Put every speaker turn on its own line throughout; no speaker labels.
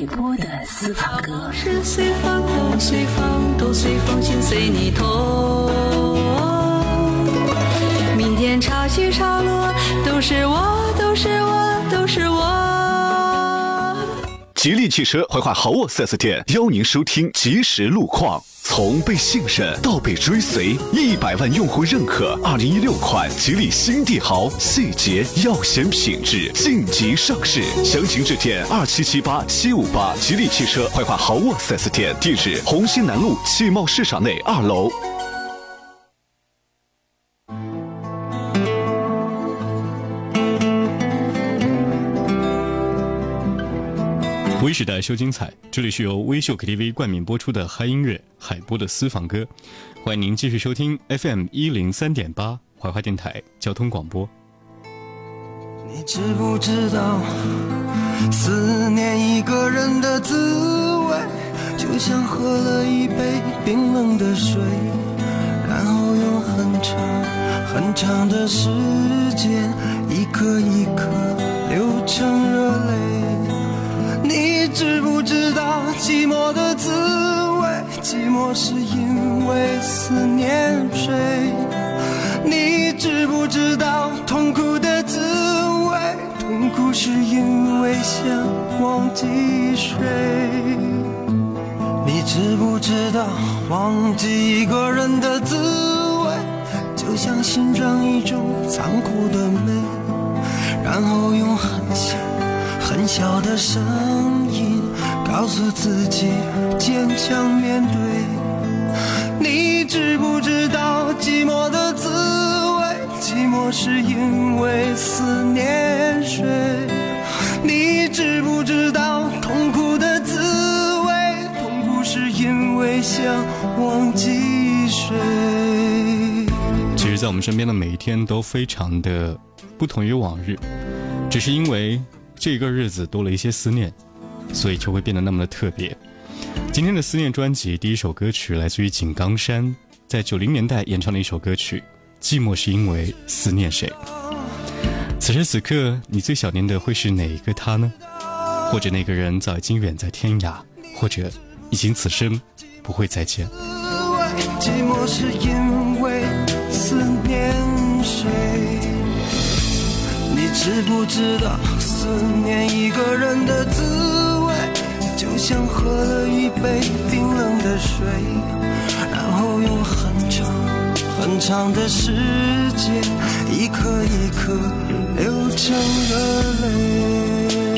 海波的私房歌。
是随风都，随风都，随风心随你痛。明天潮起潮落，都是我，都是我，都是我。
吉利汽车怀化豪沃 4S 店邀您收听即时路况。从被信任到被追随，一百万用户认可，二零一六款吉利新帝豪，细节要显品质，晋级上市。详情致电二七七八七五八。吉利汽车怀化豪沃 4S 店，地址红星南路汽贸市场内二楼。
微时代秀精彩，这里是由微秀 KTV 冠名播出的嗨音乐海波的私房歌，欢迎您继续收听 FM 一零三点八怀化电台交通广播。
你知不知道，思念一个人的滋味，就像喝了一杯冰冷的水，然后用很长很长的时间，一颗一颗流成热泪。你知不知道寂寞的滋味？寂寞是因为思念谁？你知不知道痛苦的滋味？痛苦是因为想忘记谁？你知不知道忘记一个人的滋味，就像欣赏一种残酷的美，然后用很小。很小的声音告诉自己坚强面对。你知不知道寂寞的滋味？寂寞是因为思念谁？你知不知道痛苦的滋味？痛苦是因为想忘记谁？
其实，在我们身边的每一天都非常的不同于往日，只是因为。这个日子多了一些思念，所以就会变得那么的特别。今天的思念专辑第一首歌曲来自于井冈山，在九零年代演唱的一首歌曲《寂寞是因为思念谁》。此时此刻，你最想念的会是哪一个他呢？或者那个人早已经远在天涯，或者已经此生不会再见。
寂寞是因为思念谁？知不知道？思念一个人的滋味，就像喝了一杯冰冷的水，然后用很长很长的时间，一颗一颗流成热泪。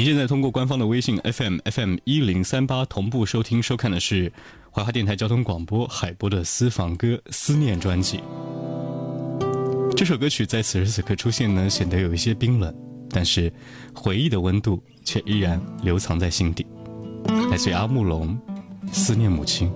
您现在通过官方的微信 FM FM 一零三八同步收听收看的是怀化电台交通广播海波的私房歌思念专辑。这首歌曲在此时此刻出现呢，显得有一些冰冷，但是回忆的温度却依然留藏在心底。来自于阿木龙，思念母亲。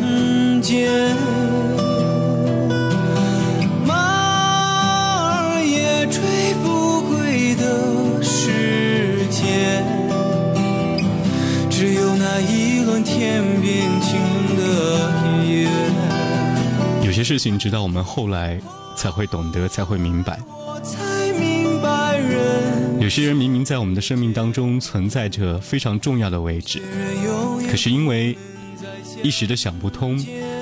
相见。马儿也追不回的时间，有。些
事情，直到我们后来才会懂得，才会明白。有些人明明在我们的生命当中存在着非常重要的位置，可是因为一时的想不通，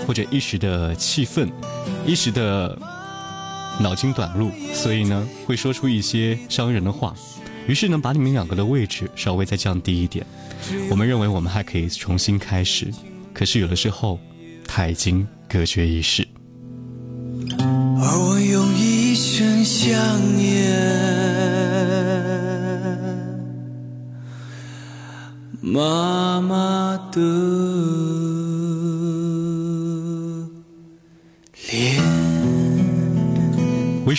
或者一时的气愤，一时的脑筋短路，所以呢会说出一些伤人的话，于是呢把你们两个的位置稍微再降低一点。我们认为我们还可以重新开始，可是有的时候他已经隔绝一世。
而我用一生想念妈妈的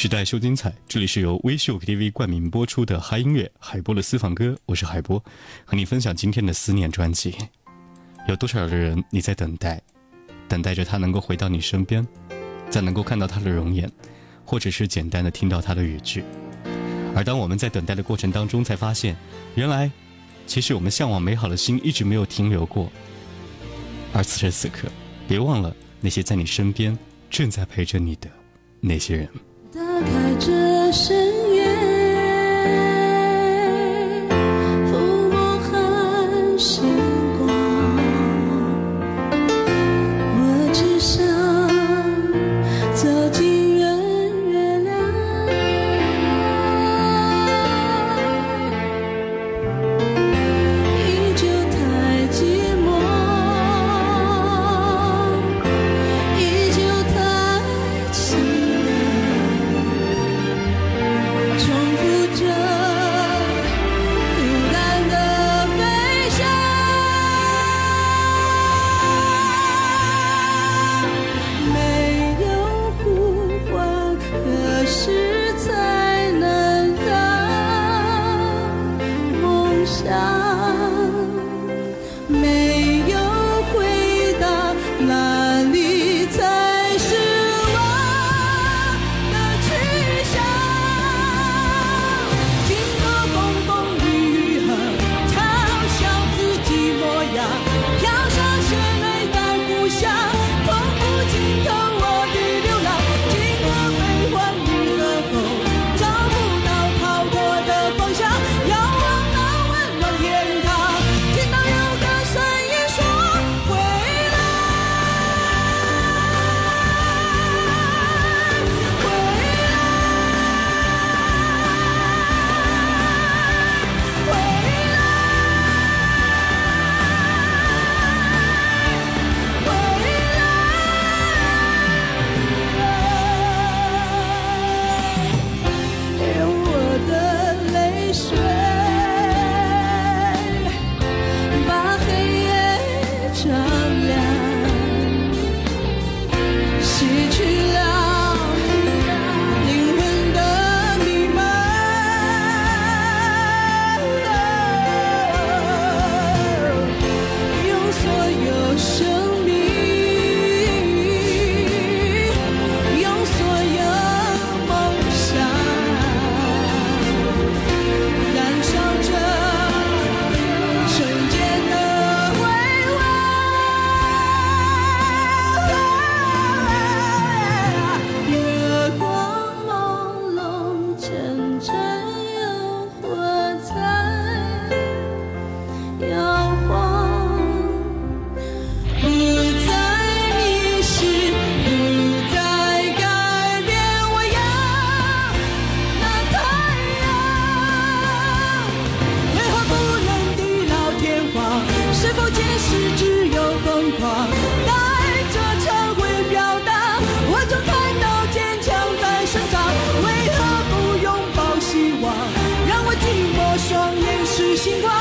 时代秀精彩，这里是由微秀 KTV 冠名播出的嗨音乐海波的私房歌，我是海波，和你分享今天的思念专辑。有多少的人你在等待，等待着他能够回到你身边，再能够看到他的容颜，或者是简单的听到他的语句。而当我们在等待的过程当中，才发现，原来，其实我们向往美好的心一直没有停留过。而此时此刻，别忘了那些在你身边正在陪着你的那些人。
打开这深夜，抚摸寒星双眼是星光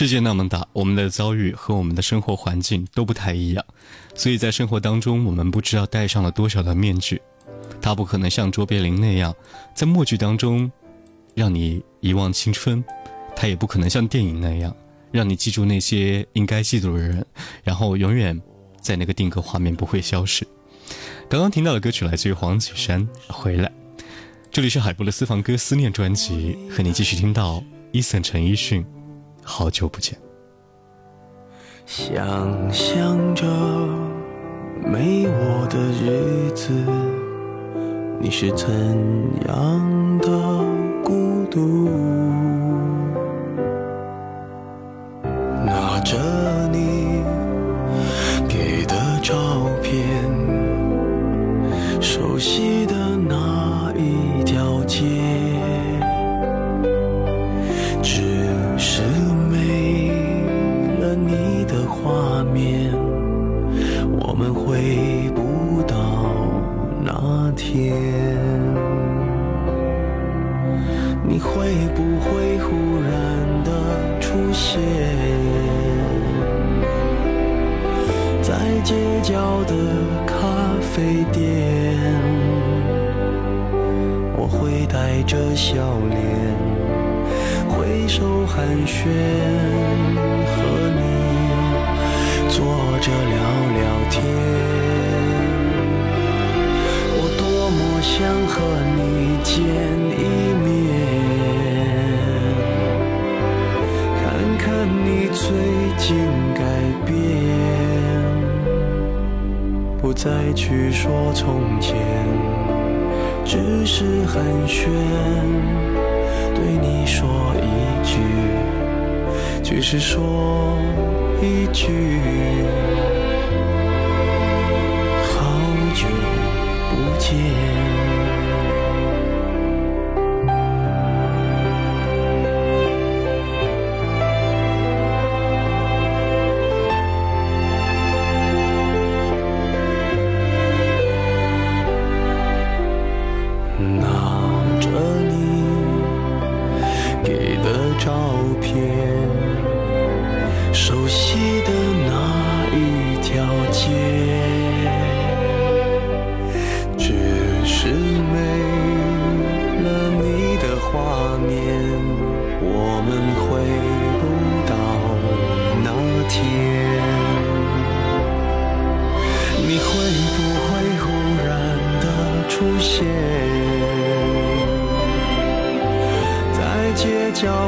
世界那么大，我们的遭遇和我们的生活环境都不太一样，所以在生活当中，我们不知道戴上了多少的面具。它不可能像卓别林那样，在默剧当中让你遗忘青春；它也不可能像电影那样，让你记住那些应该记住的人，然后永远在那个定格画面不会消失。刚刚听到的歌曲来自于黄绮珊，《回来》。这里是海波的私房歌思念专辑，和你继续听到伊森陈奕迅。好久不见。
想象着没我的日子，你是怎样的孤独？拿着你给的照片，熟悉的想和你见一面，看看你最近改变，不再去说从前。只是寒暄，对你说一句，只是说一句，好久不见。拿着你给的照片熟悉的那一条街。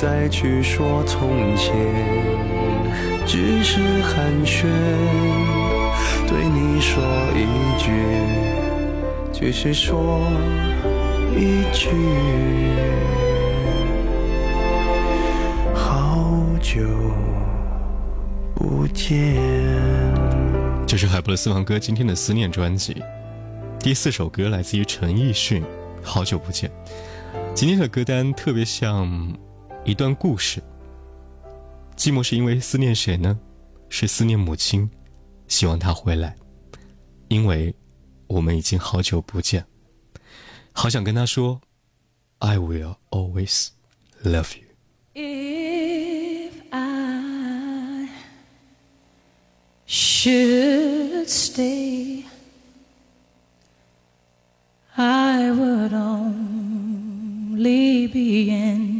再去说从前，只是寒暄，对你说一句，只是说一句，好久不见。
这是海波的私房歌，今天的思念专辑，第四首歌来自于陈奕迅，《好久不见》。今天的歌单特别像一段故事。寂寞是因为思念谁呢？是思念母亲，希望她回来，因为我们已经好久不见，好想跟她说，I will always love you。
If I should stay, I would only be in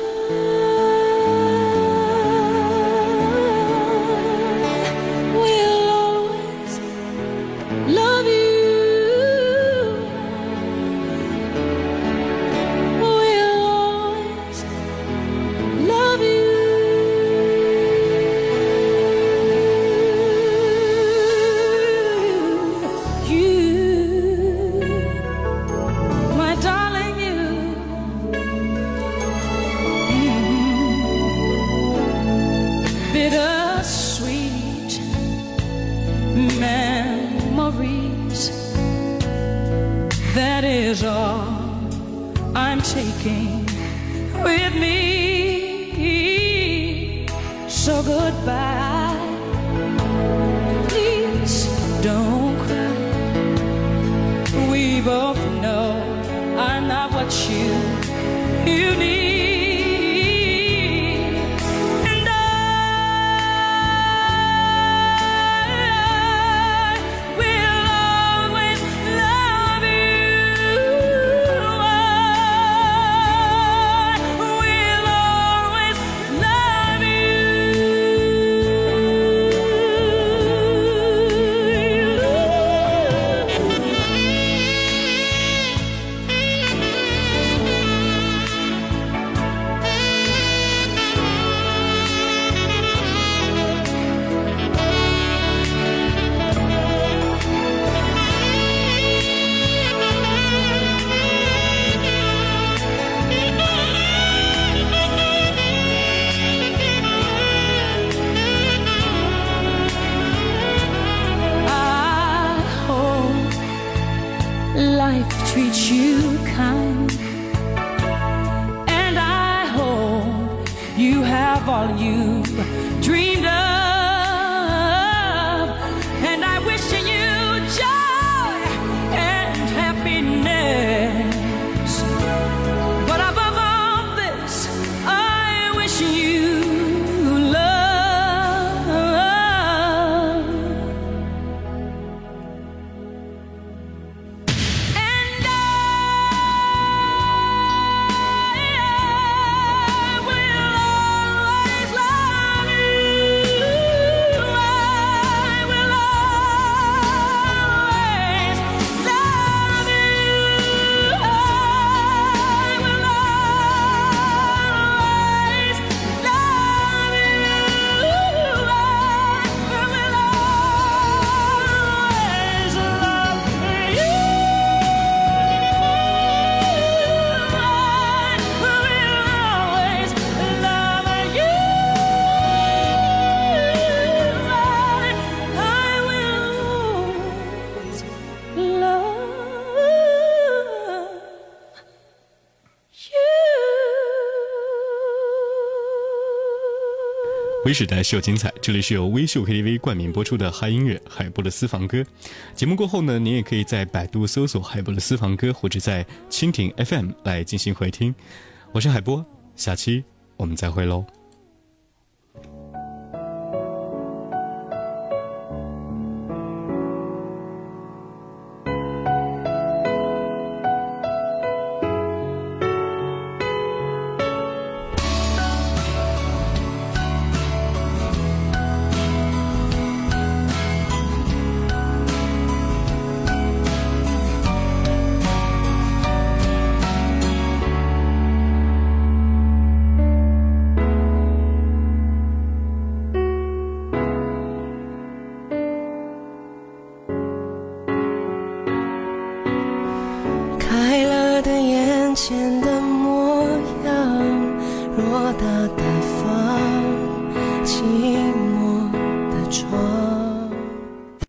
is all I'm taking with me. So goodbye.
微时代秀精彩，这里是由微秀 KTV 冠名播出的嗨音乐海波的私房歌。节目过后呢，您也可以在百度搜索海波的私房歌，或者在蜻蜓 FM 来进行回听。我是海波，下期我们再会喽。